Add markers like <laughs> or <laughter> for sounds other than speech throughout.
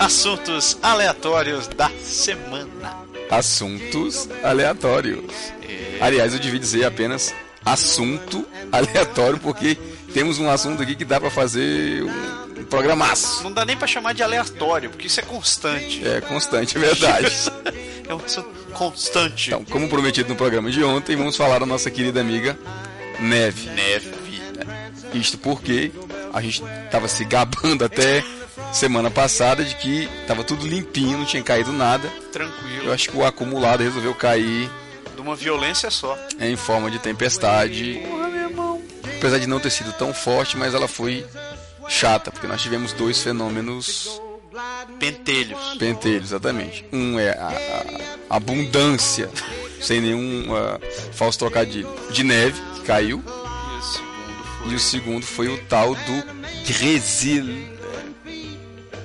Assuntos aleatórios da semana. Assuntos aleatórios. É... Aliás, eu devia dizer apenas assunto aleatório, porque temos um assunto aqui que dá para fazer um, programaço. Não dá nem para chamar de aleatório, porque isso é constante. É constante, é verdade. <laughs> é um assunto constante. Então, como prometido no programa de ontem, vamos falar da nossa querida amiga Neve. Neve. Isto porque a gente estava se gabando até semana passada de que estava tudo limpinho, não tinha caído nada. Tranquilo. Eu acho que o acumulado resolveu cair. De uma violência só. Em forma de tempestade. Apesar de não ter sido tão forte, mas ela foi chata, porque nós tivemos dois fenômenos. Pentelhos. Pentelhos, exatamente. Um é a, a abundância, <laughs> sem nenhum uh, falso trocadilho, de neve, que caiu. E o segundo foi o tal do Gresil,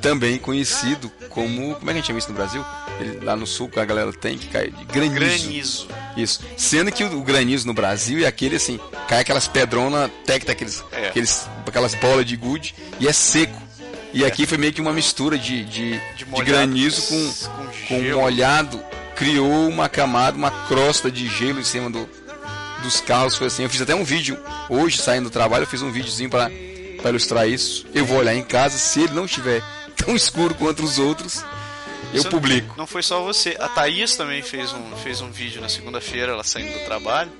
também conhecido como. Como é que a gente chama isso no Brasil? Ele, lá no sul, que a galera tem que cai de granizo. Granizo. Isso. Sendo que o, o granizo no Brasil é aquele assim, cai aquelas pedronas, tecta aqueles, é. aqueles, aquelas bolas de gude e é seco. E é. aqui foi meio que uma mistura de, de, de, de granizo com, com, com molhado, criou uma camada, uma crosta de gelo em cima do, dos carros. Foi assim. Eu fiz até um vídeo hoje, saindo do trabalho, eu fiz um videozinho para ilustrar isso. Eu vou olhar em casa, se ele não estiver <laughs> tão escuro quanto os outros, eu isso publico. Não foi só você. A Thaís também fez um, fez um vídeo na segunda-feira, ela saindo do trabalho,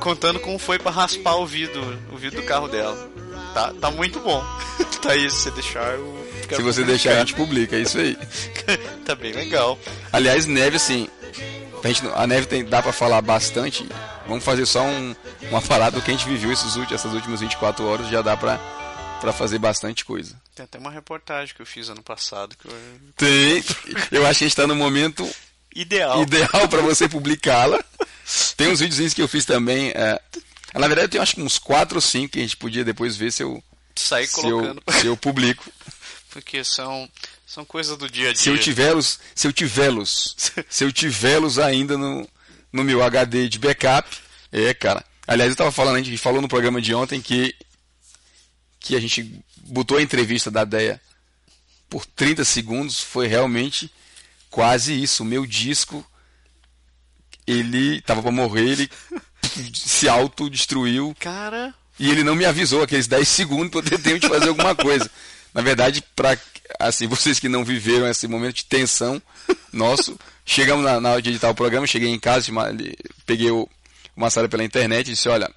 contando como foi para raspar o vidro, o vidro do carro dela. Tá, tá muito bom. <laughs> Thaís, se deixar, eu. Se você deixar, a gente publica, é isso aí. <laughs> tá bem legal. Aliás, neve, assim, a, gente, a neve tem, dá para falar bastante. Vamos fazer só um, uma parada do que a gente viveu esses, essas últimas 24 horas, já dá pra para fazer bastante coisa. Tem até uma reportagem que eu fiz ano passado. Que eu... Tem. Eu acho que a gente está no momento ideal, ideal para você publicá-la. Tem uns videozinhos que eu fiz também. É... Na verdade, eu tenho acho que uns 4 ou 5 que a gente podia depois ver se eu. Sair colocando. Eu, se eu publico. Porque são. São coisas do dia a dia. Se eu tiver-los, se eu tiver-los, se eu tiver-los ainda no, no meu HD de backup, é, cara. Aliás, eu estava falando, a gente falou no programa de ontem que que a gente botou a entrevista da Deia por 30 segundos foi realmente quase isso. O meu disco, ele tava para morrer, ele <laughs> se autodestruiu. Cara. E ele não me avisou aqueles 10 segundos para eu ter tempo de fazer alguma coisa. Na verdade, para assim, vocês que não viveram esse momento de tensão nosso, chegamos na, na hora de editar o programa, cheguei em casa, peguei o, o Massara pela internet e disse, olha,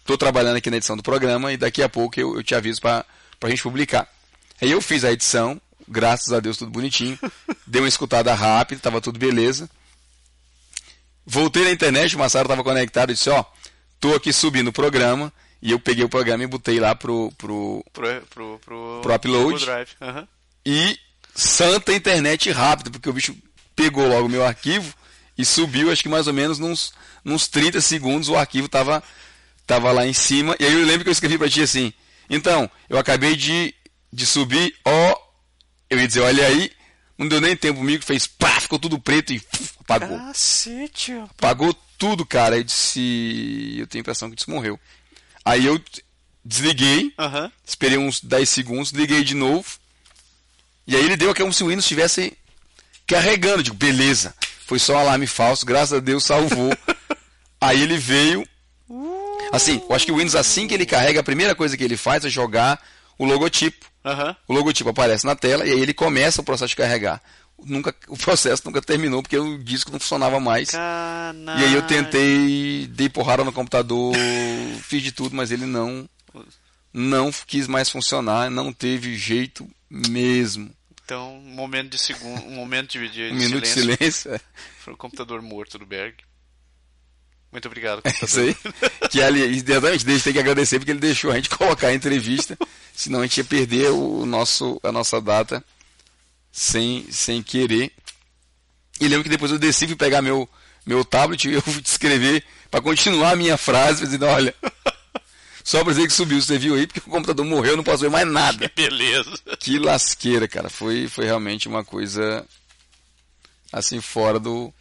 estou trabalhando aqui na edição do programa e daqui a pouco eu, eu te aviso para a gente publicar. Aí eu fiz a edição, graças a Deus tudo bonitinho, <laughs> dei uma escutada rápida, estava tudo beleza. Voltei na internet, o Massaro estava conectado e disse, ó, tô aqui subindo o programa, e eu peguei o programa e botei lá pro, pro, pro, pro, pro, pro upload. Pro uhum. E santa internet rápida, porque o bicho pegou logo o meu arquivo e subiu, acho que mais ou menos nos, nos 30 segundos o arquivo estava tava lá em cima. E aí eu lembro que eu escrevi para ti assim: então, eu acabei de, de subir, ó. Eu ia dizer, olha aí. Não deu nem tempo, o mico fez pá, ficou tudo preto e apagou. Cacete, Apagou tudo, cara. Eu disse. Eu tenho a impressão que isso morreu. Aí eu desliguei, uhum. esperei uns 10 segundos, liguei de novo. E aí ele deu como se o Windows estivesse carregando. Digo, beleza. Foi só um alarme falso, graças a Deus salvou. <laughs> aí ele veio, Assim, eu acho que o Windows, assim que ele carrega, a primeira coisa que ele faz é jogar o logotipo. Uhum. O logotipo aparece na tela e aí ele começa o processo de carregar. Nunca, <laughs> o processo nunca terminou porque o disco não funcionava mais. E aí eu tentei, dei porrada no computador, <laughs> fiz de tudo, mas ele não não quis mais funcionar, não teve jeito mesmo. Então, um momento de segundo, um momento de, de, um minuto silêncio. de silêncio. É. Foi o computador morto do Berg. Muito obrigado. É isso aí. que ali, exatamente, a gente tem que agradecer porque ele deixou a gente <laughs> colocar a entrevista, senão a gente ia perder o nosso, a nossa data sem, sem querer. E lembro que depois eu desci fui pegar meu, meu tablet e eu fui escrever para continuar a minha frase, dizendo, olha, só pra dizer que subiu, você viu aí, porque o computador morreu, não posso ver mais nada. Que <laughs> beleza. Que lasqueira, cara. Foi, foi realmente uma coisa assim fora do,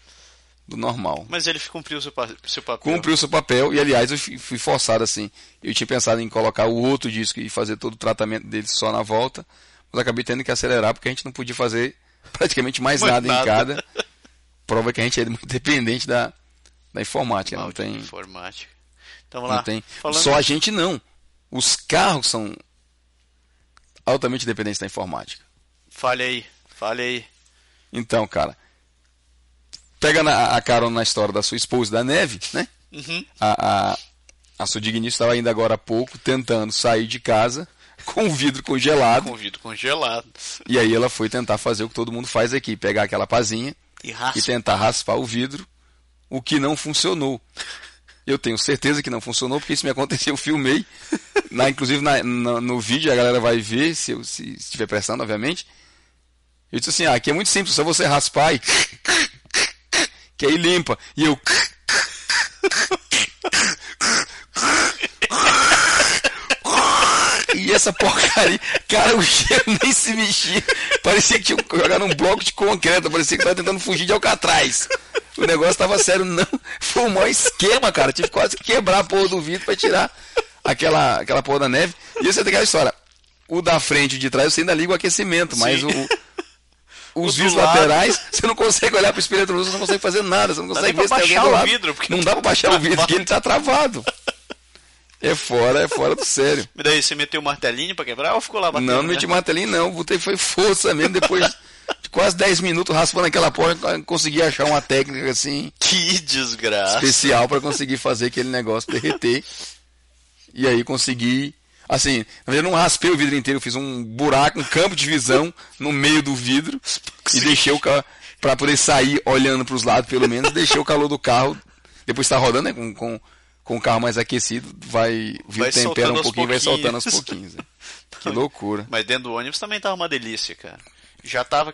do normal. Mas ele cumpriu o seu, seu papel. Cumpriu o seu papel e, aliás, eu fui forçado assim. Eu tinha pensado em colocar o outro disco e fazer todo o tratamento dele só na volta, mas acabei tendo que acelerar porque a gente não podia fazer <laughs> praticamente mais, Mais nada, nada. em cada. Prova que a gente é muito dependente da, da informática, não tem, informática. Então vamos lá. tem. Falando- Só a gente não. Os carros são altamente dependentes da informática. Fale aí, fale aí. Então, cara, pega na, a carona na história da sua esposa, da Neve, né? Uhum. A, a, a sua digníssima estava ainda agora há pouco tentando sair de casa <laughs> com o vidro congelado. Com vidro congelado. E aí ela foi tentar fazer o que todo mundo faz aqui, pegar aquela pazinha E e tentar raspar o vidro, o que não funcionou. Eu tenho certeza que não funcionou, porque isso me aconteceu, eu filmei. Na, inclusive na- na- no vídeo a galera vai ver, se eu se estiver prestando, obviamente. Eu disse assim, ah, aqui é muito simples, só você raspar e. <laughs> Que aí limpa. E eu. E essa porcaria, cara, o cheiro nem se mexia. Parecia que tinha jogado um bloco de concreto, parecia que tava tentando fugir de Alcatraz. O negócio tava sério, não. Foi o maior esquema, cara. Tive quase que quebrar a porra do vidro pra tirar aquela, aquela porra da neve. E você tem aquela história. O da frente e o de trás você ainda liga o aquecimento, mas Sim. o, os vidros laterais, <laughs> você não consegue olhar pro espelho retrovisor, você não consegue fazer nada, você não consegue nem ver se tem alguém do lado. vidro, porque Não dá pra baixar o vidro, porque ele tá travado. É fora, é fora do sério. E <laughs> daí, você meteu o martelinho pra quebrar ou ficou lá batendo? Não, não né? meti martelinho não, botei foi força mesmo, depois de quase 10 minutos raspando aquela porta, consegui achar uma técnica assim, Que desgraça. especial para conseguir fazer aquele negócio derreter. E aí consegui, assim, na verdade eu não raspei o vidro inteiro, eu fiz um buraco, um campo de visão <laughs> no meio do vidro e deixei o carro para poder sair olhando para os lados pelo menos, deixei o calor do carro, depois está rodando, né, com, com, com o carro mais aquecido, vai, Vai tempera um pouquinho e vai soltando aos <laughs> pouquinhos. né? Que loucura. Mas dentro do ônibus também tava uma delícia, cara. Já tava.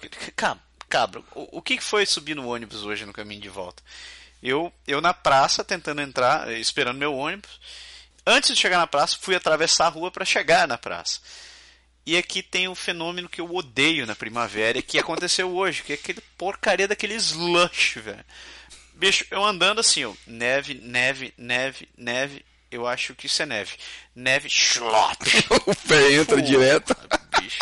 Cabra, o, o que que foi subir no ônibus hoje no caminho de volta? Eu, eu na praça tentando entrar, eh, esperando meu ônibus. Antes de chegar na praça, fui atravessar a rua para chegar na praça. E aqui tem um fenômeno que eu odeio na primavera, que aconteceu hoje, que é aquele porcaria daquele slush, velho. Bicho, eu andando assim, ó, neve, neve, neve, neve, eu acho que isso é neve. Neve, schlop. <laughs> o pé entra Pô, direto. bicho.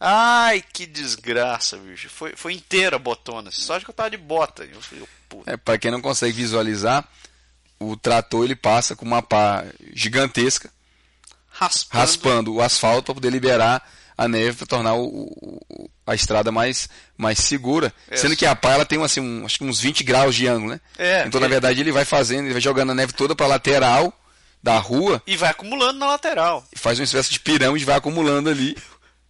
Ai, que desgraça, bicho. Foi, foi inteira a botona. Só que eu tava de bota. Eu. É, para quem não consegue visualizar, o trator ele passa com uma pá gigantesca, Raspando. raspando o asfalto para poder liberar a neve para tornar o, o- a estrada mais, mais segura. Isso. Sendo que a pá ela tem assim, um, acho que uns 20 graus de ângulo, né? É, então, na ele- verdade, ele vai fazendo, ele vai jogando a neve toda para lateral da rua E vai acumulando na lateral. e faz uma espécie de pirâmide e vai acumulando ali.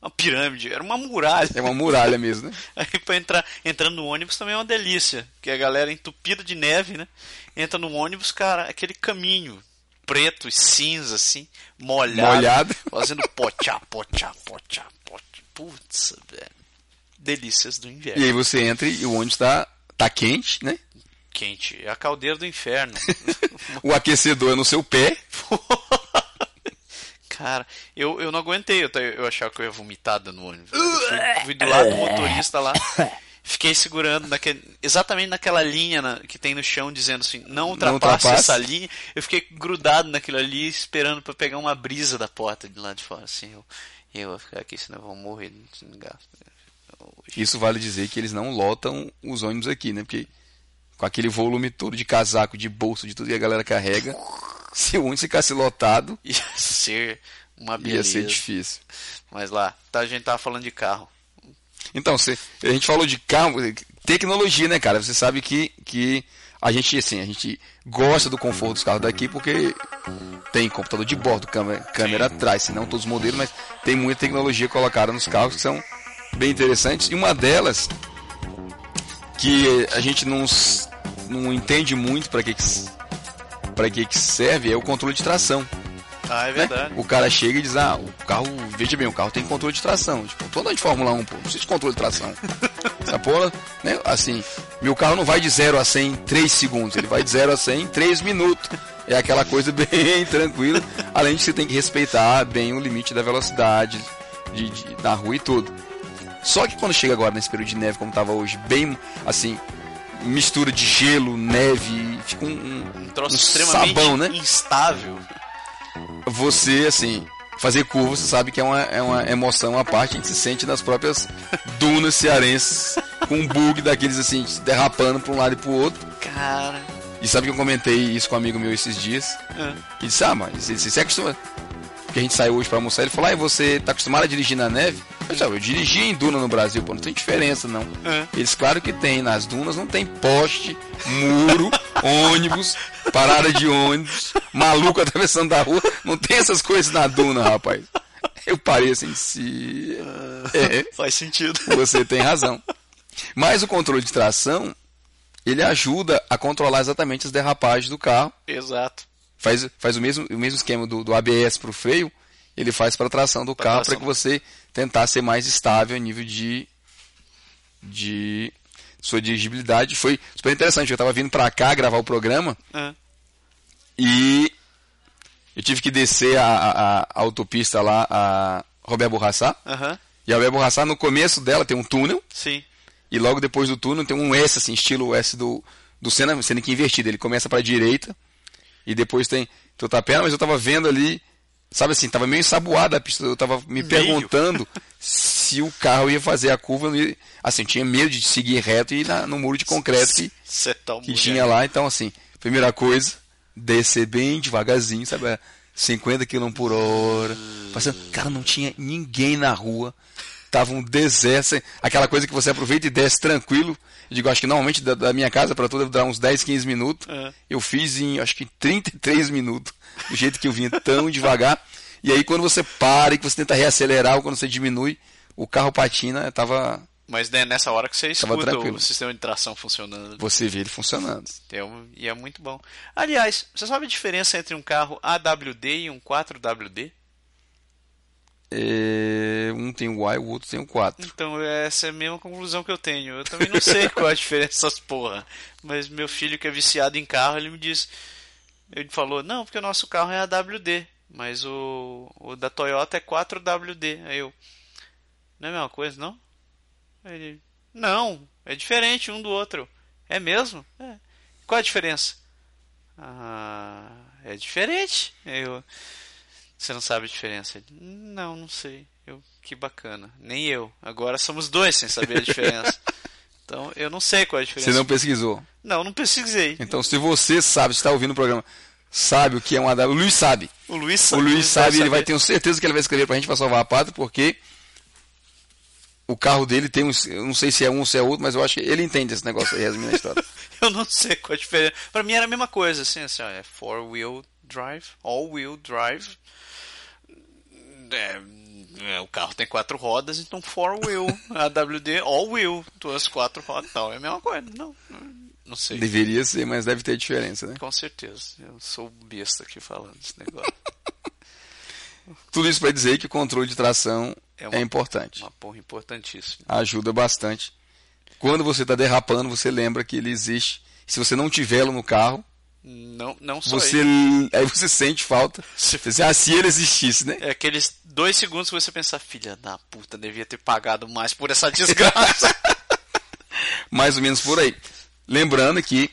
Uma pirâmide. Era uma muralha. É uma muralha mesmo, né? <laughs> Aí pra entrar, entrando no ônibus também é uma delícia. Que a galera entupida de neve, né? Entra no ônibus, cara, aquele caminho preto e cinza, assim, molhado. Molhado. <laughs> Fazendo pochá, pochá, pochá, pochá. Putz, velho. Delícias do inverno. E aí você entra e o ônibus tá, tá quente, né? Quente. É a caldeira do inferno. <laughs> O aquecedor é no seu pé. Cara, eu, eu não aguentei. Eu, eu achava que eu ia vomitar no ônibus. Eu fui, fui do lado do motorista lá. <laughs> Fiquei segurando naquele, exatamente naquela linha na- que tem no chão dizendo assim, não ultrapasse, ultrapasse. essa linha. Eu fiquei grudado naquilo ali, esperando pra pegar uma brisa da porta de lá de fora. Assim, eu, eu vou ficar aqui, senão eu vou morrer. Isso vale dizer que eles não lotam os ônibus aqui, né? Porque com aquele volume todo de casaco, de bolso, de tudo que a galera carrega, se o ônibus ficasse lotado, <laughs> Ia ser uma ia beleza. ser difícil. Mas lá, tá, a gente tava falando de carro. Então, você, a gente falou de carro, tecnologia, né, cara? Você sabe que, que a gente, assim, a gente gosta do conforto dos carros daqui porque tem computador de bordo, câmera, câmera atrás, se não todos os modelos, mas tem muita tecnologia colocada nos carros que são bem interessantes. E uma delas, que a gente não, não entende muito para que, que, pra que, que serve, é o controle de tração. Ah, é né? verdade. O cara chega e diz, ah, o carro, veja bem, o carro tem controle de tração. Tipo, tô andando de Fórmula 1, pô, não precisa de controle de tração. <laughs> Essa porra, né, assim, meu carro não vai de 0 a 100 em 3 segundos, ele vai de 0 a 100 em 3 minutos. É aquela coisa <laughs> bem tranquila, além de que você tem que respeitar bem o limite da velocidade de, de- da rua e tudo. Só que quando chega agora nesse período de neve, como tava hoje, bem, assim, mistura de gelo, neve, fica um, um, Um troço um extremamente sabão, né? instável. você, assim, fazer curva, você sabe que é uma, é uma emoção à parte, a gente se sente nas próprias dunas cearenses, com um bug daqueles assim, derrapando para um lado e para o outro. Cara. E sabe que eu comentei isso com um amigo meu esses dias? É. E disse, ah, mas você, você acostuma. Porque a gente saiu hoje para almoçar, ele falou, ah, você tá acostumado a dirigir na neve? Eu disse, ah, eu dirigi em duna no Brasil, pô, não tem diferença não. É. Eles, claro que tem, nas dunas não tem poste, muro, <laughs> ônibus, parada de ônibus, maluco atravessando a rua, não tem essas coisas na duna, rapaz. Eu parei assim, se. É, Faz sentido. você tem razão. Mas o controle de tração, ele ajuda a controlar exatamente as derrapagens do carro. Exato. Faz, faz o, mesmo, o mesmo esquema do, do ABS para o freio, ele faz para a tração do Pra carro, para que você tentar ser mais estável a nível de, de sua dirigibilidade. Foi super interessante. Eu estava vindo para cá gravar o programa É. e eu tive que descer a, a- a autopista lá, a Roberto. Aham. E a Roberto Borraçá, no começo dela, tem um túnel. Sim. E logo depois do túnel tem um S, assim, estilo S do, do Senna, sendo que invertido. Ele começa para a direita e depois tem Tutapé, mas eu tava vendo ali, sabe assim, tava meio ensaboada a pista. Eu tava me Meio. perguntando se o carro ia fazer a curva. ia- Assim, eu tinha medo de seguir reto e ir na- no muro de concreto que, tá que tinha lá. Então, assim, primeira coisa, descer bem devagarzinho, sabe? a 50 km por hora. Passando. Cara, não tinha ninguém na rua. Tava um deserto, aquela coisa que você aproveita e desce tranquilo. Eu digo, acho que normalmente da, da minha casa para deve dar uns 10, 15 minutos. É. Eu fiz em, acho que 33 minutos, do jeito que eu vinha tão <laughs> devagar. E aí quando você para e que você tenta reacelerar ou quando você diminui, o carro patina, tava, Mas né, nessa hora que você escuta o sistema de tração funcionando. você vê ele funcionando. E é muito bom. Aliás, você sabe a diferença entre um carro AWD e um 4WD? É, um tem o Y, o outro tem o 4. Então, essa é a mesma conclusão que eu tenho. Eu também não sei qual é a diferença dessas porra. Mas meu filho que é viciado em carro, ele me disse. Ele falou, não, porque o nosso carro é AWD, mas o, o da Toyota é 4WD. Aí eu. Não é a mesma coisa, não? Ele. Não, é diferente um do outro. É mesmo? É. Qual a diferença? Ah, é diferente. Aí eu. Você não sabe a diferença? Ele, não, não sei. Eu, que bacana. Nem eu. Agora somos dois sem saber a diferença. <laughs> então eu não sei qual é a diferença. Você não pesquisou. Não, não pesquisei. Então, se você sabe, está ouvindo o programa, sabe o que é um AW, o Luiz sabe. O Luiz O sabe. Luiz sabe, ele vai ter certeza que ele vai escrever pra gente pra salvar a pátria, porque o carro dele tem um, eu não sei se é um ou se é outro, mas eu acho que ele entende esse negócio aí, resumindo a história. <laughs> Eu não sei qual a diferença. Pra mim era a mesma coisa, assim, assim, ó, é four wheel drive, all wheel drive. É, é, o carro tem quatro rodas, então four wheel. AWD, all wheel, duas quatro rodas, tal. É a mesma coisa. Não, não, sei. Deveria ser, mas deve ter diferença, né? Com certeza. Eu sou besta aqui falando desse negócio. <laughs> Tudo isso para dizer que o controle de tração É é, uma- importante. Uma porra importantíssima. Ajuda bastante. Quando você está derrapando, você lembra que ele existe. Se você não tiver no carro, Não, não só você ele. <laughs> aí você sente falta. Se- Você ah, se ele existisse, né? É aqueles dois segundos que você pensa, filha da puta, devia ter pagado mais por essa desgraça. <laughs> mais ou menos por aí. Lembrando que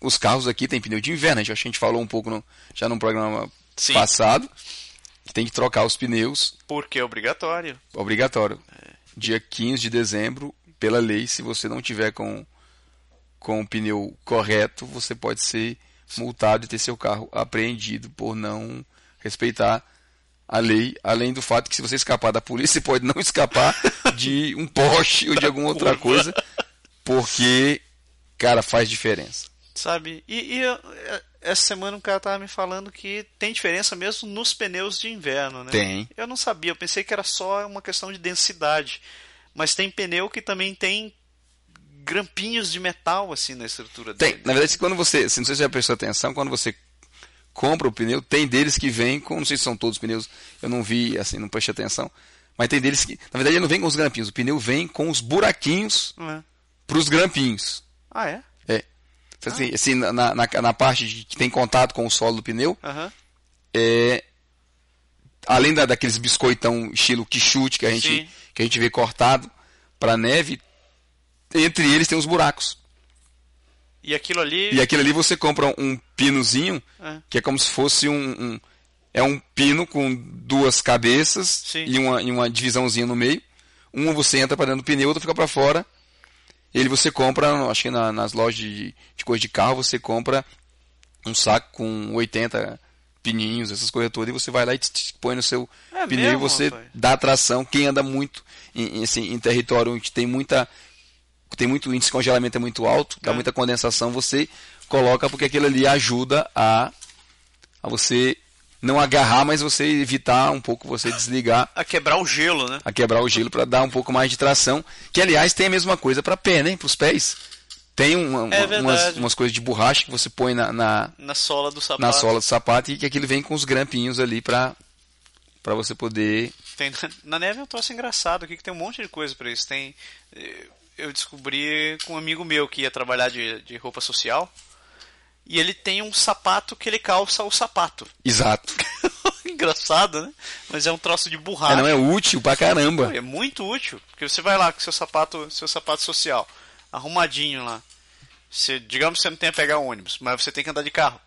os carros aqui têm pneu de inverno, a gente, acho que a gente falou um pouco no- já no programa Sim. passado. Tem que trocar os pneus, Porque é obrigatório. obrigatório. Dia 15 de dezembro, pela lei, se você não tiver com, com o pneu correto, você pode ser multado e ter seu carro apreendido por não respeitar a lei, além do fato que se você escapar da polícia, <laughs> você pode não escapar de um poste ou de alguma outra coisa, porque, cara, faz diferença. Sabe? E, e eu- é- essa semana um cara tava me falando que tem diferença mesmo nos pneus de inverno, né? Tem. Eu não sabia, eu pensei que era só uma questão de densidade. Mas tem pneu que também tem grampinhos de metal assim na estrutura Tem, dele. na verdade, quando você, se não sei se já prestou atenção, quando você compra o pneu, tem deles que vêm com, não sei se são todos os pneus, eu não vi, assim, não prestei atenção, mas tem deles que, na verdade, ele não vem com os grampinhos, o pneu vem com os buraquinhos é? para os grampinhos. Ah, é? É. Assim, assim, na, na, na parte de- que tem contato com o solo do pneu, Aham. é, além da, daqueles biscoitão estilo quichute que a gente, Sim. que a gente vê cortado para neve, entre eles tem os buracos. E aquilo ali. E aquilo ali você compra um pinozinho, É. que é como se fosse um, um- é um pino com duas cabeças Sim. e uma, e uma divisãozinha no meio. Uma você entra para dentro do pneu, outra fica para fora. Ele você compra, acho que na- nas lojas de, de coisa de carro, você compra um saco com 80 pininhos, essas coisas todas, e você vai lá e tch, tch, põe no seu É pneu mesmo, e você dá tração. Quem anda muito em, em, assim, em território onde tem muita tem muito índice de congelamento é muito alto, dá É. muita condensação, você coloca porque aquilo ali ajuda a, a você não agarrar, mas você evitar um pouco você desligar, A quebrar o gelo, né? a quebrar o gelo para dar um pouco mais de tração, que aliás tem a mesma coisa para pé, né, para os pés. Tem uma- É uma- umas, umas coisas de borracha que você põe na, na, Na sola do sapato. na sola do sapato e que aquilo vem com os grampinhos ali para para você poder Tem- <laughs> na neve é um troço engraçado aqui que tem um monte de coisa pra isso. Tem. Eu descobri com um amigo meu que ia trabalhar de, de roupa social. E ele tem um sapato que ele calça o sapato. exato. <laughs> Engraçado, né? Mas é um troço de borracha. É, não é útil pra caramba. É muito útil, porque você vai lá com seu sapato, seu sapato social, arrumadinho lá. Você, digamos que você não tem a pegar ônibus, mas você tem que andar de carro.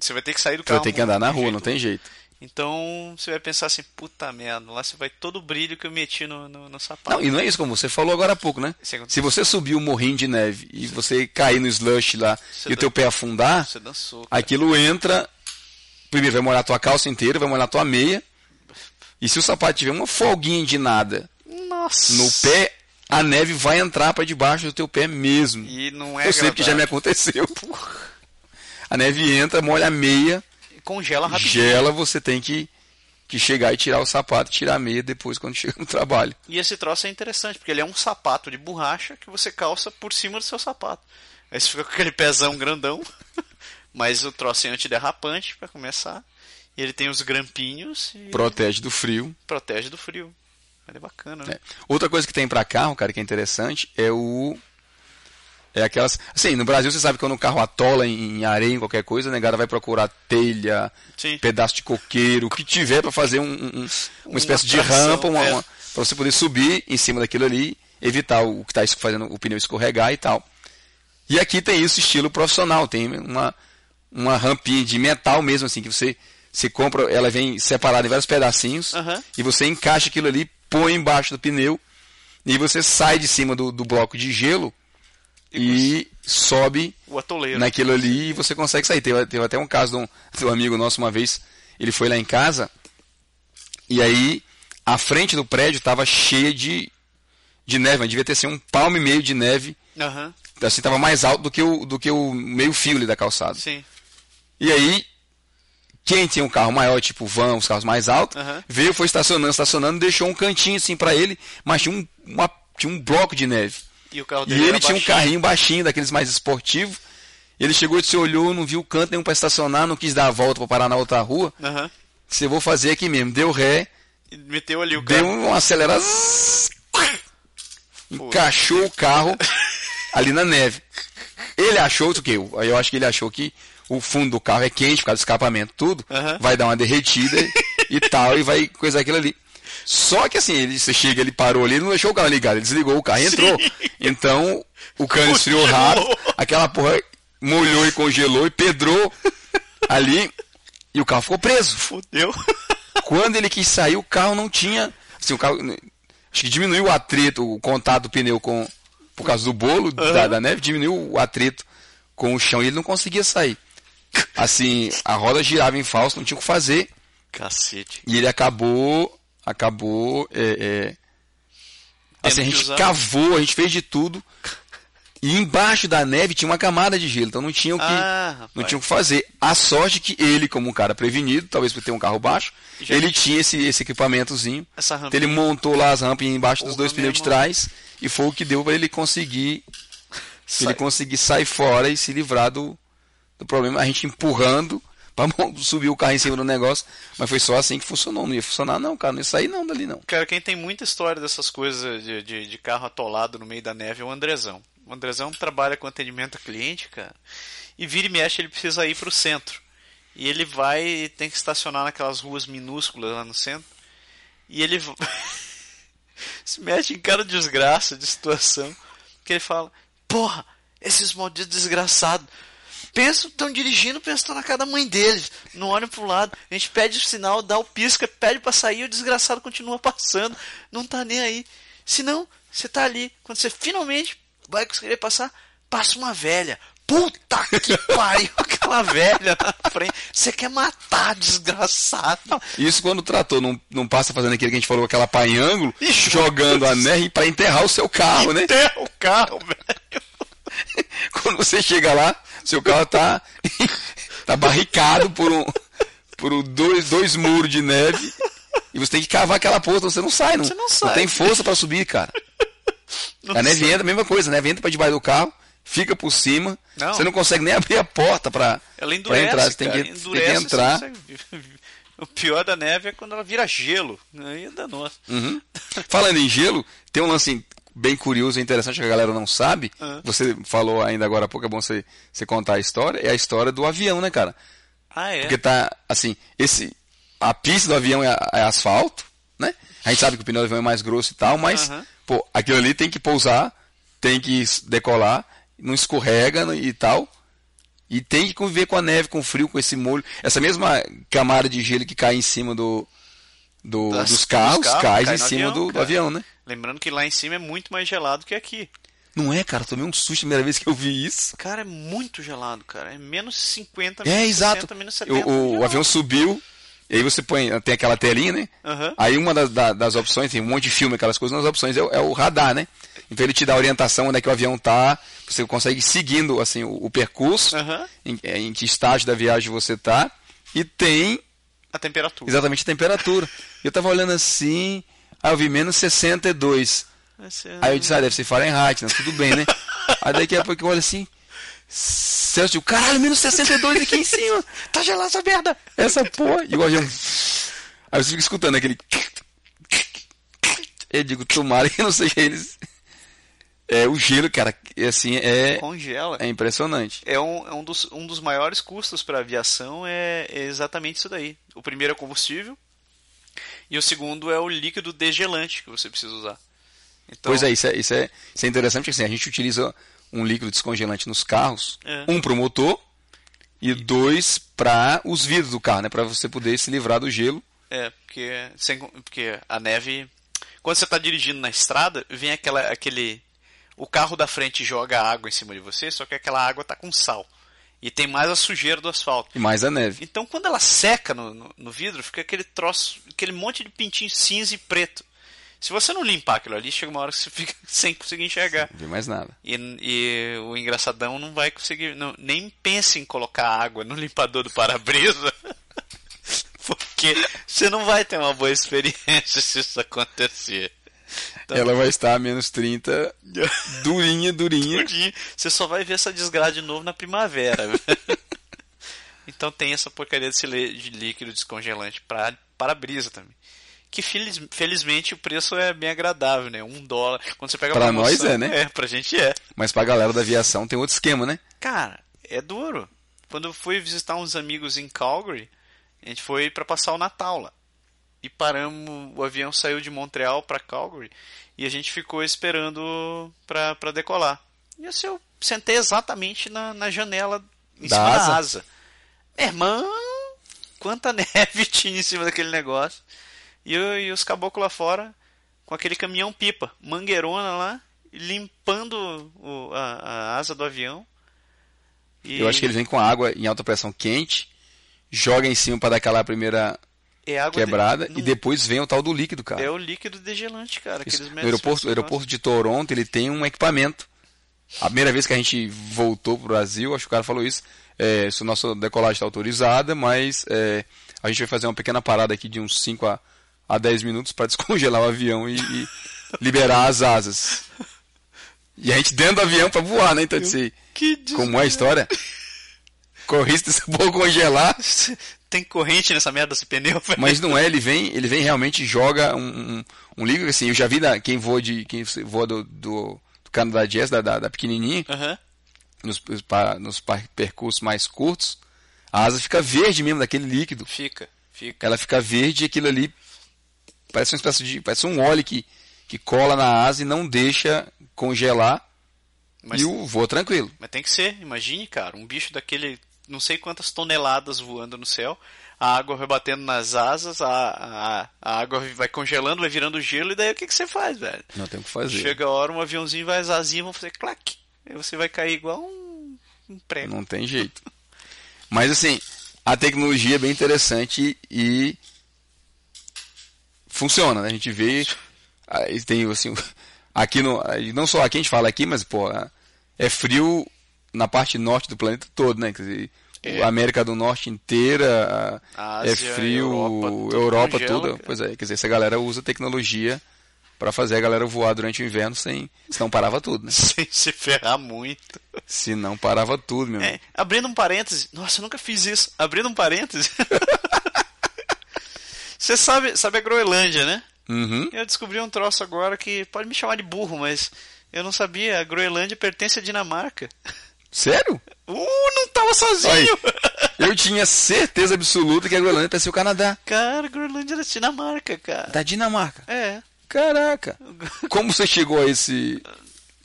Você vai ter que sair do Você carro. vai ter que andar na rua, jeito. não tem jeito. Então você vai pensar assim, puta merda, lá você vai todo o brilho que eu meti no, no, no sapato. Não, e não é isso como você falou agora há pouco, né? Acontece. Se você subir o morrinho de neve e você cair no slush lá Você e o teu pé afundar, dançou. cara. aquilo entra. Primeiro vai molhar a tua calça inteira, vai molhar a tua meia. E se o sapato tiver uma folguinha de nada Nossa! no pé, a neve vai entrar pra debaixo do teu pé mesmo. E não é Eu sei porque já me aconteceu. <laughs> A neve entra, molha a meia, Congela rapidinho. gela, você tem que, que chegar e tirar o sapato, tirar a meia depois quando <laughs> chega no trabalho. E esse troço é interessante, porque ele é um sapato de borracha que você calça por cima do seu sapato. Aí você fica com aquele pezão grandão, <laughs> mas o troço é antiderrapante para começar. E ele tem os grampinhos e Protege do frio. protege do frio. É bacana, né? É. Outra coisa que tem pra carro, cara, que é interessante, é o. É aquelas. Assim, no Brasil você sabe que quando o carro atola em, em areia, em qualquer coisa, né, cara vai procurar telha, Sim. pedaço de coqueiro, o que tiver pra fazer um, um- um- uma espécie de tração, rampa, uma, é. uma- pra você poder subir em cima daquilo ali, evitar o que tá es- fazendo o pneu escorregar e tal. E aqui tem isso estilo profissional, tem uma, uma rampinha de metal mesmo, assim, que você, você compra, ela vem separada em vários pedacinhos, e você encaixa aquilo ali, põe embaixo do pneu, e você sai de cima do, do bloco de gelo e sobe naquilo ali e você consegue sair. Teve, teve até um caso de um, de um amigo nosso uma vez, ele foi lá em casa e aí a frente do prédio estava cheia de, de neve, mas devia ter sido um palmo e meio de neve, Aham, assim, estava mais alto do que o, do que o meio fio ali da calçada. sim. E aí, quem tinha um carro maior, tipo van, os carros mais altos, Aham. veio, foi estacionando, estacionando, deixou um cantinho assim para ele, mas tinha um, uma- tinha um bloco de neve. E o carro E dele ele era tinha um baixinho. carrinho baixinho, daqueles mais esportivos. Ele chegou e se olhou, não viu canto nenhum para estacionar, não quis dar a volta para parar na outra rua. Aham. Se eu vou fazer aqui mesmo, deu ré, E meteu ali o deu carro. um aceleração, encaixou o carro ali na neve. Ele achou o? Aí eu acho que ele achou que o fundo do carro é quente por causa do escapamento, tudo. Aham. Vai dar uma derretida e tal, e vai coisar aquilo ali. Só que assim, ele, você chega, ele parou ali, ele não deixou o carro ligado, ele desligou o carro e entrou. Então, o cano esfriou rápido, aquela porra molhou e congelou e pedrou ali, e o carro ficou preso. Fudeu. Quando ele quis sair, o carro não tinha. Assim, o carro. Acho que diminuiu o atrito, o contato do pneu com. Por causa do bolo da, da neve, diminuiu o atrito com o chão e ele não conseguia sair. Assim, a roda girava em falso, não tinha o que fazer. Cacete. E ele acabou. Acabou. é, é, assim, a gente usar. cavou, a gente fez de tudo. E embaixo da neve tinha uma camada de gelo, então não tinha o que, Ah, não tinha o que fazer. A sorte que ele, como um cara prevenido, talvez por ter um carro baixo, Já ele tinha esse, esse equipamentozinho. Então ele montou lá as rampas embaixo dos Porra, dois pneus de trás e foi o que deu para ele conseguir ele conseguir sair fora e se livrar do, do problema. A gente empurrando para subir o carro em cima do negócio, mas foi só assim que funcionou. Não ia funcionar não, cara, não ia sair não dali não. Cara, quem tem muita história dessas coisas de, de, de carro atolado no meio da neve é o Andrezão. O Andrezão trabalha com atendimento a cliente, cara. E vira e mexe, ele precisa ir pro centro. E ele vai e tem que estacionar naquelas ruas minúsculas lá no centro. E ele <laughs> se mete em cara de desgraça, de situação. Que ele fala: Porra, esses malditos desgraçados. Pensa, estão dirigindo, pensa estão na casa da mãe deles. Não olham pro lado. A gente pede o sinal, dá o pisca, pede pra sair, o desgraçado continua passando. Não tá nem aí. Se não, você tá ali. Quando você finalmente vai conseguir passar, passa uma velha. Puta que <laughs> pariu, aquela velha na frente. Você quer matar, desgraçado. Isso quando o trator não, não passa fazendo aquilo que a gente falou, aquela panhângulo, jogando a NER para enterrar o seu carro, né? Enterra o carro, velho. <laughs> Quando você chega lá, seu carro tá, <laughs> tá barricado por um por um, dois, dois muros de neve e você tem que cavar aquela poça, você não sai, não. Você não sai. Não tem força para subir, cara. <laughs> Não a neve entra, a mesma coisa, a neve entra para debaixo do carro, fica por cima, Não. você não consegue nem abrir a porta para entrar, você tem cara, que, tem endurece, que você entrar. O pior da neve é quando ela vira gelo. Aí é danoso. Uhum. Falando em gelo, tem um lance bem curioso e interessante que a galera não sabe. Ah. Você falou ainda agora há pouco, é bom você, você contar a história. É a história do avião, né, cara? Ah, é? Porque tá, assim, esse, a pista do avião é, é asfalto, né? A gente sabe que o pneu do avião é mais grosso e tal, mas, Aham. pô, aquilo ali tem que pousar, tem que decolar, não escorrega né, e tal. E tem que conviver com a neve, com o frio, com esse molho. Essa mesma camada de gelo que cai em cima do, do- Das- dos carros, dos carros, cai, cai em cima avião, do, do avião, né? Lembrando que lá em cima é muito mais gelado que aqui. Não é, cara? Tomei um susto a primeira vez que eu vi isso. Cara, é muito gelado, cara. É menos 50, É, menos exato. 60, menos O, 70. o- o gelado. avião subiu, e aí você põe, tem aquela telinha, né? Aham. Aí uma das, da- das opções, tem um monte de filme, aquelas coisas, uma das opções é, o- é o radar, né? Então ele te dá a orientação onde é que o avião tá, você consegue ir seguindo assim, o, o percurso, Aham. em, é, em que estágio da viagem você tá, e tem A temperatura. exatamente a temperatura. Eu tava olhando assim, aí eu vi menos 62. Vai ser- Aí eu disse, ah, deve ser Fahrenheit, né? Tudo bem, né? Aí daqui a pouco eu olho assim, Celsius, caralho, menos 62 aqui em cima. Tá gelado essa merda! Essa porra. E o avião. Aí você fica escutando aquele. Eu digo, tomara que não seja eles. É, o gelo, cara, é assim, é, Congela. é impressionante. É um, é um, dos, um dos maiores custos para a aviação é, é exatamente isso daí. O primeiro é combustível e o segundo é o líquido degelante que você precisa usar. Então, Pois é, isso é, isso é, isso é interessante, porque assim, a gente utiliza um líquido descongelante nos carros, É. um para o motor e dois para os vidros do carro, né? Para você poder se livrar do gelo. É, porque, sem, porque a neve. Quando você está dirigindo na estrada, vem aquela, aquele. O carro da frente joga água em cima de você, só que aquela água está com sal. E tem mais a sujeira do asfalto. E mais a neve. Então quando ela seca no, no, no vidro, fica aquele troço, aquele monte de pintinho cinza e preto. Se você não limpar aquilo ali, chega uma hora que você <laughs> fica sem conseguir enxergar. Não vê mais nada. E, e o engraçadão não vai conseguir. não- nem pense em colocar água no limpador do para-brisa. <laughs> Porque você não vai ter uma boa experiência <laughs> se isso acontecer. Então, Ela vai estar a menos 30, <laughs> durinha, durinha. Você só vai ver essa desgraça de novo na primavera. <laughs> então tem essa porcaria desse líquido descongelante para para-brisa também. Que feliz- felizmente o preço é bem agradável, né? Um dólar. Quando você pega a Pra promoção- nós é, né? <laughs> É, pra gente é. Mas pra galera da aviação tem outro esquema, né? Cara, é duro. Quando eu fui visitar uns amigos em Calgary, a gente foi para passar o Natal lá. E paramos, o avião saiu de Montreal para Calgary e a gente ficou esperando pra decolar. E assim, eu sentei exatamente na, na janela, em Da cima asa? da asa. Irmão, quanta <laughs> neve tinha em cima daquele negócio. E, eu, e os caboclos lá fora, com aquele caminhão pipa, mangueirona lá, limpando o- a, a asa do avião. E Eu acho que eles vêm com água em alta pressão quente, joga em cima pra dar aquela primeira é água de- quebrada não- e depois vem o tal do líquido, cara. É o líquido degelante, cara. que eles No aeroporto, o aeroporto de Toronto, ele tem um equipamento. A primeira vez que a gente voltou pro Brasil, acho que o cara falou isso, é, se a nossa decolagem está autorizada, mas é, a gente vai fazer uma pequena parada aqui de uns 5 a, a 10 minutos para <laughs> descongelar o avião e, e liberar as asas. E a gente dentro do avião para voar, né? Então, assim, Que des- como é a história? Corri se for congelar, <laughs> Tem corrente nessa merda desse pneu, velho. mas não é, ele vem, ele vem realmente e joga um, um, um líquido assim, eu já vi da, quem voa de quem voa do, do, do Canadá Jazz, da, da, da pequenininha, Aham. nos, pa- nos percursos mais curtos, a asa fica verde mesmo daquele líquido. Fica, fica. Ela fica verde e aquilo ali parece uma espécie de, parece um óleo que, que cola na asa e não deixa congelar. Mas- e o voa tranquilo. Mas tem que ser, imagine, cara, um bicho daquele, não sei quantas toneladas voando no céu, a água vai batendo nas asas, a, a, a água vai congelando, vai virando gelo, e daí o que, que você faz, velho? Não tem o que fazer. Chega a hora, um aviãozinho vai, as asinhas vão fazer clac, e você vai cair igual um, um prego. Não tem jeito. Mas assim, a tecnologia é bem interessante e funciona, né? A gente vê, tem assim, <laughs> aqui no, não só aqui a gente fala aqui, mas pô, é frio na parte norte do planeta todo, né? Quer dizer, É. a América do Norte inteira é Ásia, frio, Europa, tudo Europa congela, toda. cara. Pois é, quer dizer, essa galera usa tecnologia para fazer a galera voar durante o inverno sem, senão parava tudo, né? <laughs> Sem se ferrar muito. Se não parava tudo, meu. É, abrindo um parêntese, nossa, eu nunca fiz isso. Abrindo um parêntese. <laughs> Você sabe, sabe a Groenlândia, né? Uhum. Eu descobri um troço agora que pode me chamar de burro, mas eu não sabia. A Groenlândia pertence à Dinamarca. Sério? Uh, não tava sozinho! Eu tinha certeza absoluta que a Groenlândia parecia o Canadá. Cara, a Groenlândia era Dinamarca, cara. Da Dinamarca. É. Caraca. <laughs> Como você chegou a esse.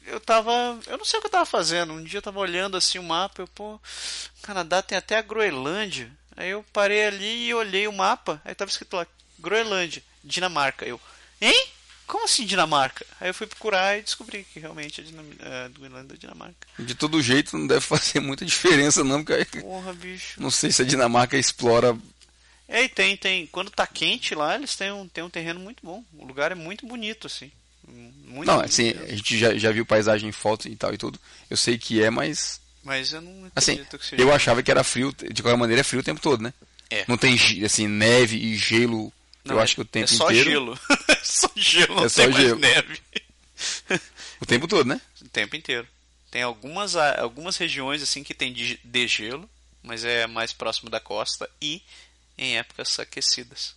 Eu tava. Eu não sei o que eu tava fazendo. Um dia eu tava olhando assim o mapa. Eu, pô, o Canadá tem até a Groenlândia. Aí eu parei ali e olhei o mapa. Aí tava escrito lá: Groenlândia, Dinamarca. Eu, hein? Como assim Dinamarca? Aí eu fui procurar e descobri que realmente a, Dinam... a Groenlândia é Dinamarca. De todo jeito não deve fazer muita diferença, não, porque Porra, bicho. não sei se a Dinamarca explora. É, e tem, tem. Quando tá quente lá, eles têm um, têm um terreno muito bom. O lugar é muito bonito, assim. Muito Não, bonito assim, a gente já, já viu paisagem em foto e tal e tudo. Eu sei que é, mas. Mas eu não Assim, eu achava que era frio, de qualquer maneira é frio o tempo todo, né? É. Não tem assim, neve e gelo. Não, eu é- acho que o tempo é só inteiro. gelo. <laughs> é só gelo, não É só tem mais gelo. neve. O tempo todo, né? o tempo inteiro. Tem algumas, algumas regiões assim que tem de, gelo, mas é mais próximo da costa e em épocas aquecidas.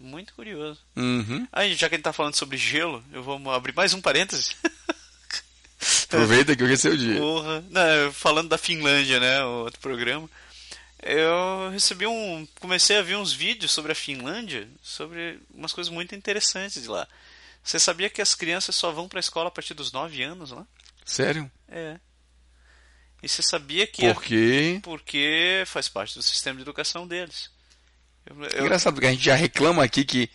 Muito curioso. Uhum. Aí, já que a gente tá falando sobre gelo, eu vou abrir mais um parêntese. <laughs> Aproveita que hoje é seu dia. Porra. Não, falando da Finlândia, né? O outro programa. Eu recebi um. Comecei a ver uns vídeos sobre a Finlândia, sobre umas coisas muito interessantes de lá. Você sabia que as crianças só vão pra escola a partir dos 9 anos lá? Sério? É. E você sabia que. a- Porque. Porque faz parte do sistema de educação deles. Eu, eu- Engraçado, porque a gente já reclama aqui que,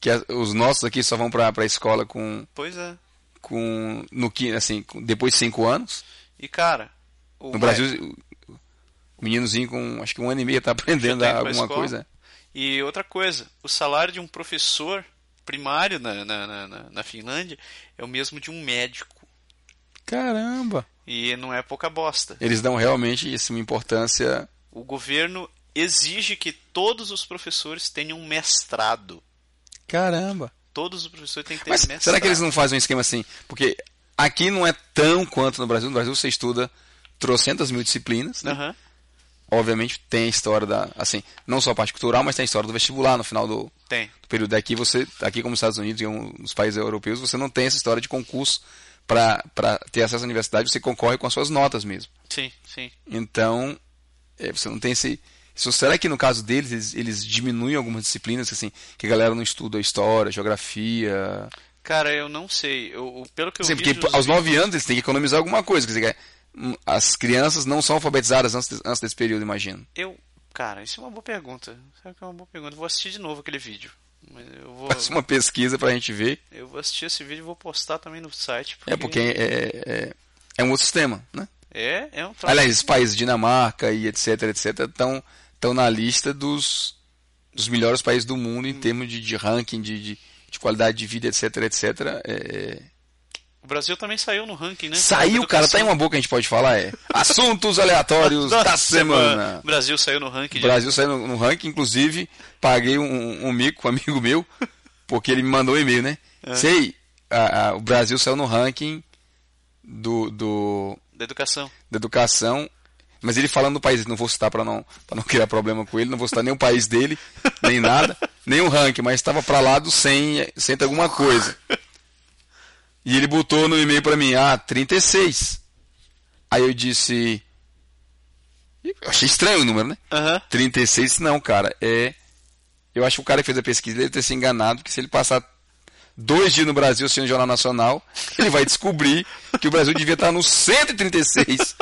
que a- os nossos aqui só vão pra, pra escola com. Pois é. com no, assim, depois de 5 anos. E cara. o No ma- Brasil, o meninozinho com acho que um ano e meio tá aprendendo <laughs> tá alguma coisa. E outra coisa, o salário de um professor primário na, na, na, na- Finlândia é o mesmo de um médico. Caramba! E não é pouca bosta. Eles dão realmente isso, uma importância. O governo exige que todos os professores tenham um mestrado. Caramba! Todos os professores têm que ter Mas mestrado. será que eles não fazem um esquema assim? Porque aqui não é tão quanto no Brasil. No Brasil você estuda trocentas mil disciplinas, né? Aham. Obviamente tem a história da. Assim, não só a parte cultural, mas tem a história do vestibular no final do, Tem. do período daqui. Você, aqui como nos Estados Unidos e um- nos países europeus, você não tem essa história de concurso para ter acesso à universidade, você concorre com as suas notas mesmo. Sim, sim. Então, é, você não tem esse. isso- será que no caso deles, eles, eles diminuem algumas disciplinas, assim, que a galera não estuda história, geografia? Cara, eu não sei. Eu, pelo que eu Sim, vi porque aos nove anos eles têm que economizar alguma coisa. Quer dizer, as crianças não são alfabetizadas antes, antes desse período, imagino. Eu, cara, isso é uma boa pergunta. Sabe que é uma boa pergunta? Eu vou assistir de novo aquele vídeo. Mas eu vou, Faça uma pesquisa pra gente ver. eu vou assistir esse vídeo e vou postar também no site. É porque é, é, é um outro sistema, né? é, é um troço- Aliás, países, Dinamarca e etc, etc, estão estão na lista dos, dos melhores países do mundo em termos de, de ranking, de, de, de qualidade de vida, etc, etc. É, O Brasil também saiu no ranking, né? Saiu, cara, tá em uma boca que a gente pode falar, é. <laughs> Assuntos aleatórios da semana. O Brasil saiu no ranking. O Brasil saiu no, no ranking, inclusive, paguei um, um mico um amigo meu, porque ele me mandou um e-mail, né? Sei, a- a- o Brasil saiu no ranking do, do, Da educação. da educação, mas ele falando do país, não vou citar para não, pra não criar problema com ele, não vou citar nem o país dele, nem nada, nem o ranking, mas estava para lá do 100, 100 alguma coisa. E ele botou no e-mail para mim, ah, 36. Aí eu disse. Eu achei estranho o número, né? Aham. 36 não, cara. É. Eu acho que o cara que fez a pesquisa deve ter se enganado, porque se ele passar dois dias no Brasil assistindo o Jornal Nacional, <laughs> ele vai descobrir que o Brasil devia estar no 136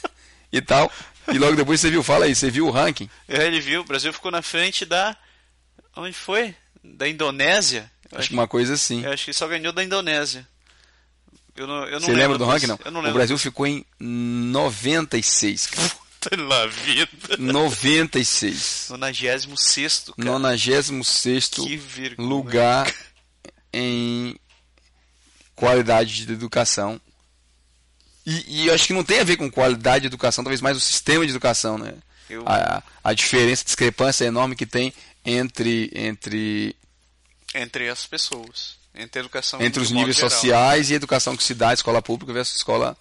<laughs> e tal. E logo depois você viu, fala aí, você viu o ranking? É, ele viu, o Brasil ficou na frente da. Onde foi? Da Indonésia? Eu Acho que uma coisa assim. Eu acho que só ganhou da Indonésia. Eu não, eu não Você lembra do ranking? Não. Eu não O lembro. Brasil ficou em 96, cara. Puta na vida. 96. 96 cara. 96 Que vergonha. lugar em qualidade de educação. E, e acho que não tem a ver com qualidade de educação, talvez mais o sistema de educação, né? Eu- A, a diferença, a discrepância enorme que tem entre, entre, Entre as pessoas. Entre a educação entre os níveis geral. sociais e a educação que se dá, escola pública versus escola,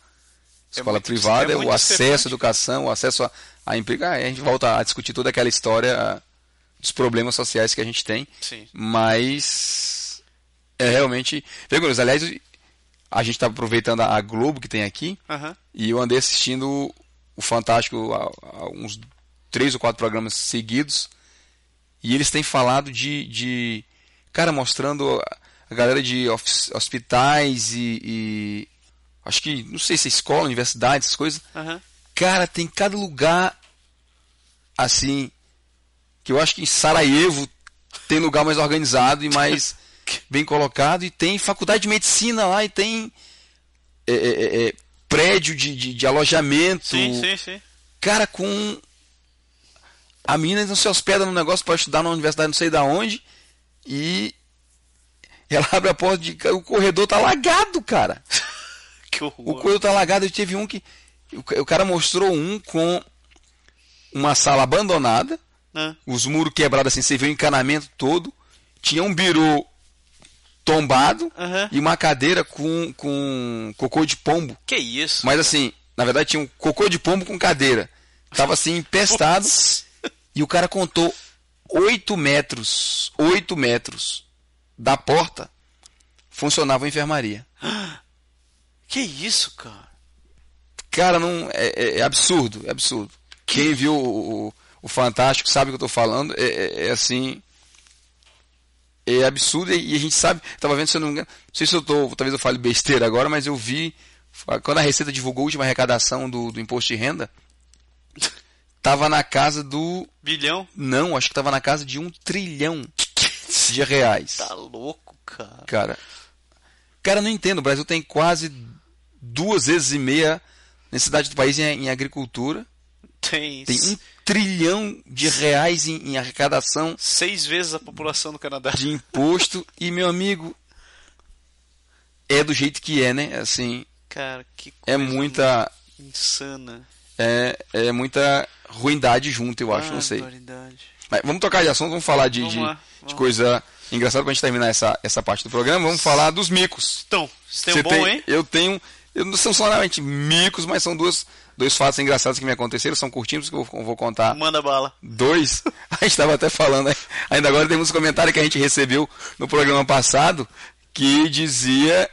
escola muito- privada, é o acesso à educação, o acesso a, a emprego. Ah, a gente volta a discutir toda aquela história dos problemas sociais que a gente tem. Sim. Mas é realmente vergonhoso. Aliás, a gente está aproveitando a Globo que tem aqui e eu andei assistindo o Fantástico há, há uns três ou quatro programas seguidos e eles têm falado de, de cara mostrando a- galera de hospitais e, e acho que não sei se é escola, universidade, essas coisas. Aham. Cara, tem cada lugar assim que eu acho que em Sarajevo tem lugar mais organizado e mais <laughs> bem colocado e tem faculdade de medicina lá e tem é, é, é, é, prédio de, de, de alojamento. Sim, sim, sim. Cara, com a menina não se hospeda no negócio para estudar na universidade não sei da onde e ela abre a porta de o corredor tá alagado, cara. <laughs> Que O horror. corredor tá alagado. Eu tive um que. O ca- o cara mostrou um com uma sala abandonada, Né? os muros quebrados assim, você vê o encanamento todo. Tinha um biru tombado Aham. e uma cadeira com, com cocô de pombo. Que isso? Mas assim, na verdade tinha um cocô de pombo com cadeira. Tava assim, empestado. E o cara contou 8 metros, 8 metros da porta funcionava a enfermaria. <gasps> Que isso, cara? Cara, não é, é- é absurdo, é absurdo. Quem viu o, o- o Fantástico sabe o que eu tô falando. É, é- é assim. É absurdo e, e a gente sabe. Tava vendo, se eu não me engano. Não sei se eu tô. Talvez eu fale besteira agora, mas eu vi. Quando a Receita divulgou a última arrecadação do, do imposto de renda, <laughs> tava na casa do. Bilhão? Não, acho que tava na casa de um trilhão de reais. Tá louco, cara. Cara, cara, não entendo. O Brasil tem quase duas vezes e meia necessidade do país em, em agricultura. Tem, Tem um trilhão de reais em, em arrecadação seis vezes a população do Canadá. de imposto. <laughs> E, meu amigo, é do jeito que é, né? Assim, Cara, que é coisa muita. insana. É, é muita ruindade junto, eu acho, não sei. Barbaridade. Mas vamos tocar de assunto, vamos falar de, Vamos de, lá, de coisa engraçada pra gente terminar essa, essa parte do programa. Vamos falar dos micos. Então, você tem um bom, hein? Eu tenho. Eu não são somente micos, mas são duas, dois fatos engraçados que me aconteceram. São curtinhos que eu vou, vou contar. Manda bala. Dois. <laughs> A gente estava até falando, né? ainda agora temos um comentário que a gente recebeu no programa passado que dizia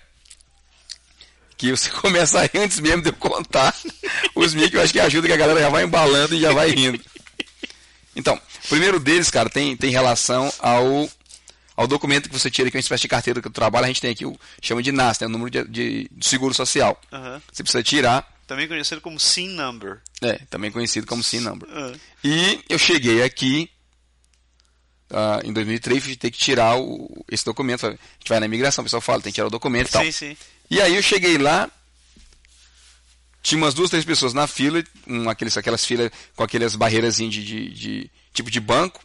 que você <laughs> começa antes mesmo de eu contar os micos. Eu acho que ajuda que a galera já vai embalando e já vai rindo. Então, o primeiro deles, cara, tem, tem relação ao, ao documento que você tira, que é uma espécie de carteira do trabalho. A gente tem aqui o chama de NAS, né? o número de, de- de seguro social. Aham. Você precisa tirar, Também conhecido como SIN number. é, também conhecido como SIN number. Ah, E eu cheguei aqui ah, em 2003, fui ter que tirar o- esse documento. A gente vai na imigração, o pessoal fala, tem que tirar o documento e tal. Sim, sim. E aí eu cheguei lá, tinha umas duas, três pessoas na fila, um, aqueles, aquelas filas com aquelas barreiras de, de, de- tipo de banco,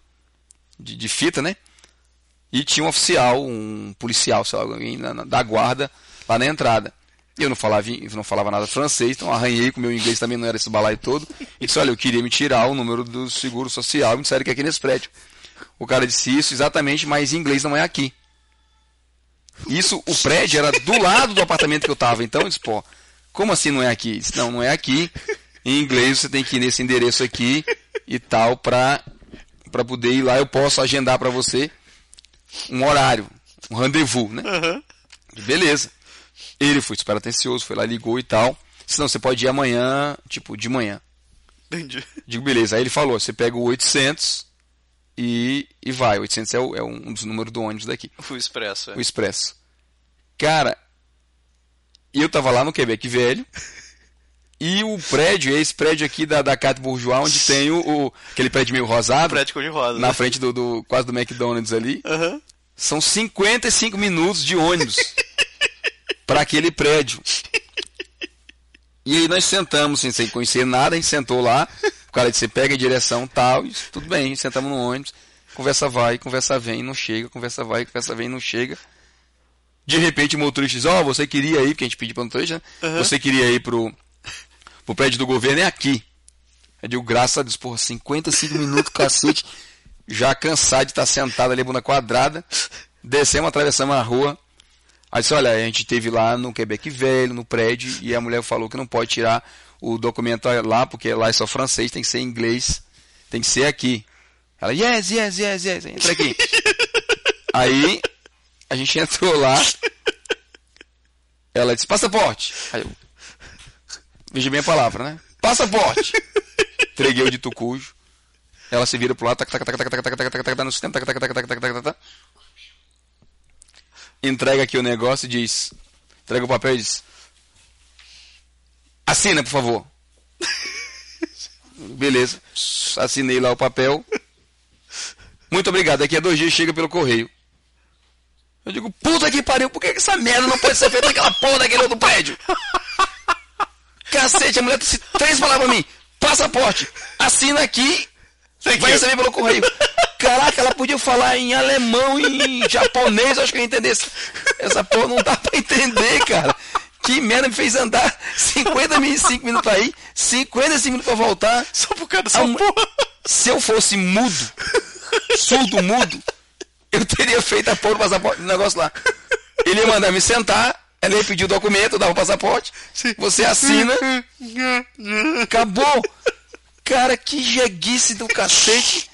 de, de fita, né? E tinha um oficial, um policial, sei lá, alguém na- na- da guarda lá na entrada. Eu não falava, não falava nada francês, então arranhei com o meu inglês também não era esse balaio todo. E disse, olha, eu queria me tirar o número do seguro social. Me disseram que é aqui nesse prédio. O cara disse isso exatamente, mas em inglês não é aqui. Isso, o prédio era do lado do apartamento que eu tava. Então eu disse, pô, como assim não é aqui? Disse, não, não é aqui. Em inglês você tem que ir nesse endereço aqui e tal pra, pra poder ir lá. Eu posso agendar pra você um horário, um rendezvous, né? Aham. Beleza. Ele foi super atencioso, foi lá, ligou e tal. Senão você pode ir amanhã, tipo, de manhã. Entendi. Digo, beleza. Aí ele falou, você pega o 800 e, e vai. 800 é, o- é um dos números do ônibus daqui. Fui expresso, é. O expresso. Cara, eu tava lá no Quebec Velho. E o prédio, esse prédio aqui da, da Cate Bourgeois, onde <laughs> tem o, o- aquele prédio meio rosado, Prédio cor de rosa. na né? frente do, do- quase do McDonald's ali. Aham. São 55 minutos de ônibus <laughs> para aquele prédio. E aí nós sentamos, assim, sem conhecer nada, a gente sentou lá, o cara disse, pega a direção tal, e tudo bem, sentamos no ônibus, conversa vai, conversa vem, não chega, conversa vai, conversa vem, não chega. De repente o motorista diz, ó, você queria ir, porque a gente pediu para o motorista, né? Aham. Você queria ir pro, pro prédio do governo, é aqui. Eu digo, graças a Deus, porra, 55 minutos, cacete, <laughs> já cansado de estar sentado ali, bunda quadrada, descemos, atravessamos a rua, Aí disse, olha, a gente teve lá no Quebec Velho, no prédio, e a mulher falou que não pode tirar o documento lá, porque lá é só francês, tem que ser inglês, tem que ser aqui. Ela, yes, yes, yes, yes, entra aqui. <laughs> Aí, a gente entrou lá, ela disse, passaporte. Aí eu, veja bem a palavra, né? Passaporte. Entreguei o de tucujo. Ela se vira pro lado, tac, tac, tac, tac, tac, tac, tac, tac, tac, no sistema, tac, tac, tac, tac, tac, tac, tac. Entrega aqui o negócio e diz, entrega o papel e diz, assina, por favor. Beleza. Assinei lá o papel. Muito obrigado. Daqui a dois dias chega pelo correio. Eu digo, puta que pariu, por que essa merda não pode ser feita naquela porra daquele outro prédio? Cacete, a mulher disse três palavras pra mim. Passaporte, assina aqui, vai you. receber pelo correio. Caraca, ela podia falar em alemão e em japonês, acho que eu ia entender. Essa porra não dá pra entender, cara. Que merda me fez andar 55 minutos pra ir, 55 minutos pra voltar. Só por causa dessa A porra. Se eu fosse mudo, surdo mudo, eu teria feito a porra do passaporte do negócio lá. Ele ia mandar me sentar, ela ia pedir o documento, eu dava o passaporte, você assina, acabou. Cara, que jeguice do cacete.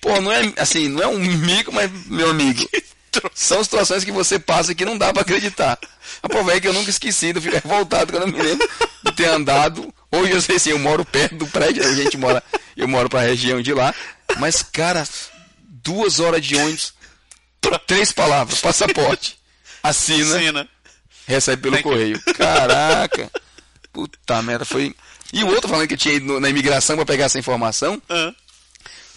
Pô, não é assim, não é um mico, mas meu amigo. <laughs> São situações que você passa que não dá pra acreditar. A prova é que eu nunca esqueci, eu fico revoltado quando eu me lembro de ter andado. Hoje eu sei assim, eu moro perto do prédio, a gente mora, eu moro pra região de lá. Mas, cara, duas horas de ônibus, três palavras, passaporte, <laughs> assina, Assina. recebe pelo you. correio. Caraca! Puta merda, foi. E o outro falando que tinha ido na imigração pra pegar essa informação, Ah,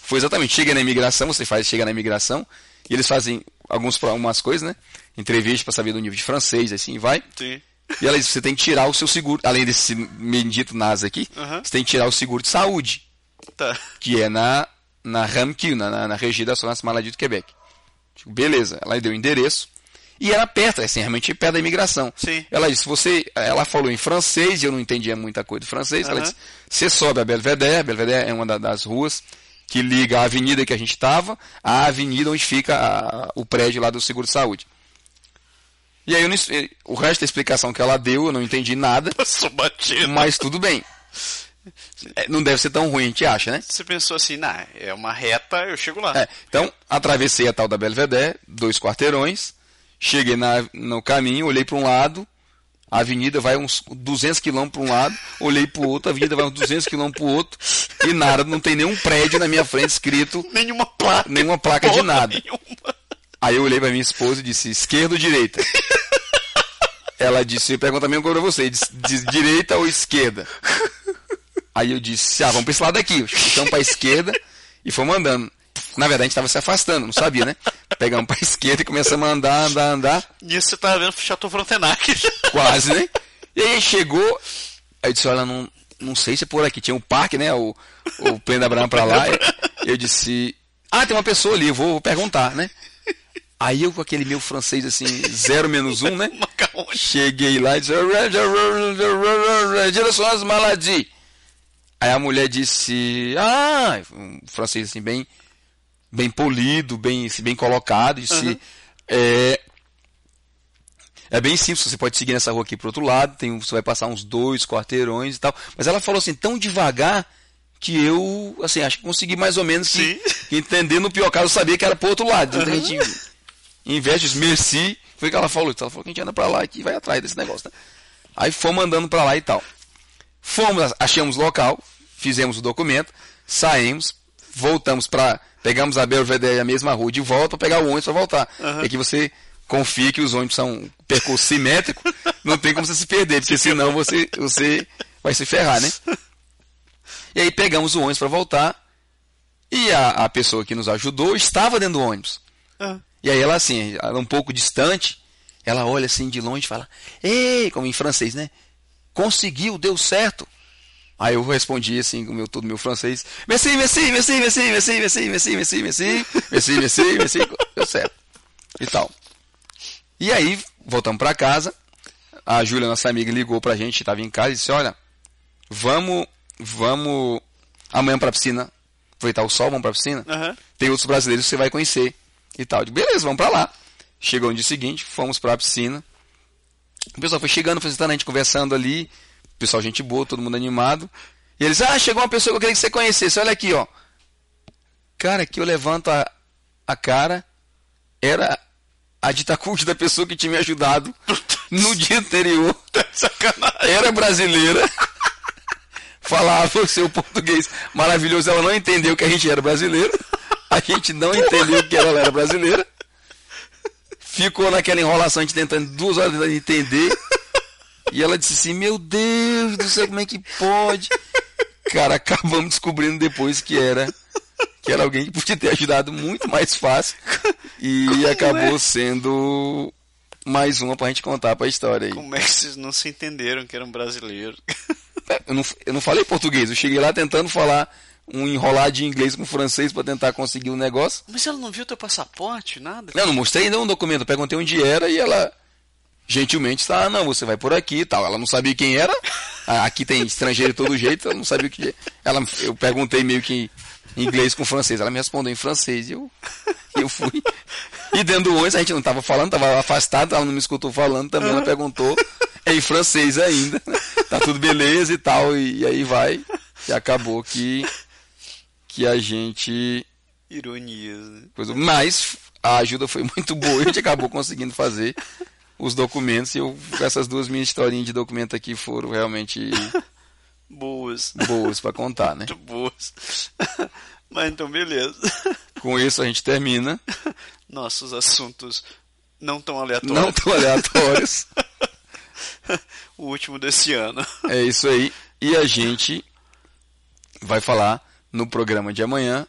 foi exatamente, chega na imigração, você faz, chega na imigração, e eles fazem alguns, algumas coisas, né? Entrevista pra saber do nível de francês, assim, vai. sim. E ela diz, você tem que tirar o seu seguro, além desse bendito NASA aqui, Aham. você tem que tirar o seguro de saúde, Tá. que é na, na RAMQ, na, na, na Regie da Assurance Maladie do Quebec. Digo, beleza, ela deu o endereço, e era perto, assim, realmente perto da imigração. Sim. Ela disse, você, ela falou em francês, e eu não entendia muita coisa de francês, ela Aham. disse, você sobe a Belvedere, Belvedere é uma da- das ruas que liga a avenida que a gente estava à avenida onde fica a- o prédio lá do seguro de saúde. E aí eu não o resto da explicação que ela deu, eu não entendi nada, <laughs> Passou batido. mas tudo bem. É, não deve ser tão ruim, a gente acha, né? Você pensou assim, nah, é uma reta, eu chego lá. É, então, atravessei a tal da Belvedere, dois quarteirões, cheguei na, no caminho, olhei para um lado, a avenida vai uns 200 km para um lado, olhei para o outro, a avenida vai uns 200 km para o outro, e nada, não tem nenhum prédio na minha frente escrito, Nenhuma placa. nenhuma placa de nada. nenhuma. Aí eu olhei para minha esposa e disse, esquerda ou direita? Ela disse, pergunta também para você, diz direita ou esquerda? Aí eu disse, ah, vamos para esse lado aqui. Então para a esquerda e fomos andando. Na verdade, a gente estava se afastando, não sabia, né? Pegamos para a esquerda e começamos a andar, andar, andar. Nisso você tava vendo Chateau Frontenac. Quase, né? E aí chegou, aí eu disse, olha, não, não sei se é por aqui. Tinha um parque, né? O, o Pleno Abraham pra lá. Eu disse, ah, tem uma pessoa ali, eu vou, vou perguntar, né? Aí eu com aquele meu francês assim, zero menos um, né? Cheguei lá e disse, direção às maladies. Aí a mulher disse, ah, um francês assim, bem, bem polido, bem, bem colocado, disse, Uhum. é, é bem simples, você pode seguir nessa rua aqui pro outro lado, tem, você vai passar uns dois quarteirões e tal. Mas ela falou assim, tão devagar que eu, assim, acho que consegui mais ou menos que, que entender no pior caso, eu sabia que era pro outro lado. Então a gente investe, merci, foi o que ela falou. Ela falou que a gente anda pra lá e vai atrás desse negócio, né? Aí fomos andando pra lá e tal. Fomos, achamos local, fizemos o documento, saímos, voltamos para pegamos a Belvedere a mesma rua de volta para pegar o ônibus para voltar. Aham. É que você confie que os ônibus são um percurso simétrico, <laughs> não tem como você se perder, porque senão você, você vai se ferrar, né? E aí pegamos o ônibus para voltar e a, a pessoa que nos ajudou estava dentro do ônibus. Ah. E aí ela assim, ela um pouco distante, ela olha assim de longe e fala: "Ei", como em francês, né? Conseguiu, deu certo. Aí eu respondi assim com meu todo meu francês: "Merci, merci, merci, merci, merci, merci, merci, merci, merci, merci, merci, merci", deu certo. E tal. E aí voltamos para casa. A Júlia, nossa amiga, ligou pra gente, estava em casa e disse: "Olha, vamos, vamos amanhã pra piscina, aproveitar o sol, vamos pra piscina. Aham. Tem outros brasileiros que você vai conhecer e tal. Eu digo, beleza, vamos pra lá. Chegou no dia seguinte, fomos pra piscina. O pessoal foi chegando, foi sentando, a gente conversando ali. O pessoal, gente boa, todo mundo animado. E eles, ah, chegou uma pessoa que eu queria que você conhecesse. Olha aqui, ó. Cara, aqui eu levanto a, a cara. Era a ditacult da pessoa que tinha me ajudado <laughs> no dia anterior. Sacanagem. Era brasileira. Falava o seu português maravilhoso. Ela não entendeu que a gente era brasileiro. A gente não entendeu que ela era brasileira. Ficou naquela enrolação, a gente tentando duas horas tentando entender. <laughs> E ela disse assim: Meu Deus do céu, como é que pode? Cara, acabamos descobrindo depois que era que era alguém que podia ter ajudado muito mais fácil. E Como acabou é? sendo mais uma pra gente contar pra história aí. Como é que vocês não se entenderam que eram brasileiros? Eu não, eu não falei português, eu cheguei lá tentando falar um enrolar de inglês com francês pra tentar conseguir um negócio. Mas ela não viu teu passaporte, nada? Não, não mostrei ainda um documento, eu perguntei onde era e ela gentilmente está, ah, não, você vai por aqui e tal. Ela não sabia quem era. Ah, Aqui tem estrangeiro de todo jeito, ela não sabia o que. Ela, eu perguntei meio que em inglês com francês. Ela me respondeu em francês e eu, eu fui. E dentro do ônibus a gente não estava falando, estava afastado, ela não me escutou falando, também ela perguntou em francês ainda. Tá tudo beleza e tal, e, e aí vai. E acabou que, que a gente. Ironias, né? Coisa, mas a ajuda foi muito boa, a gente acabou conseguindo fazer os documentos e eu, essas duas minhas historinhas de documento aqui foram realmente Boas. boas para contar, né? Muito boas. <laughs> Mas então, beleza. Com isso a gente termina, Nossos assuntos não tão aleatórios. não tão aleatórios, <laughs> o último desse ano. é isso aí, e a gente vai falar no programa de amanhã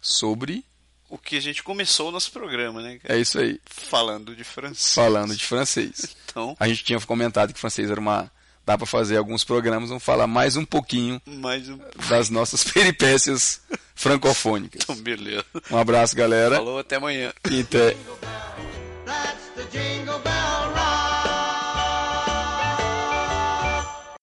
sobre, O que a gente começou o nosso programa, né? cara? é isso aí, Falando de francês. falando de francês. <laughs> Então, A gente tinha comentado que francês era uma dá para fazer alguns programas, vamos falar mais um pouquinho mais um. das nossas <laughs> peripécias francofônicas. Então, beleza. Um abraço, galera. Falou, até amanhã. E até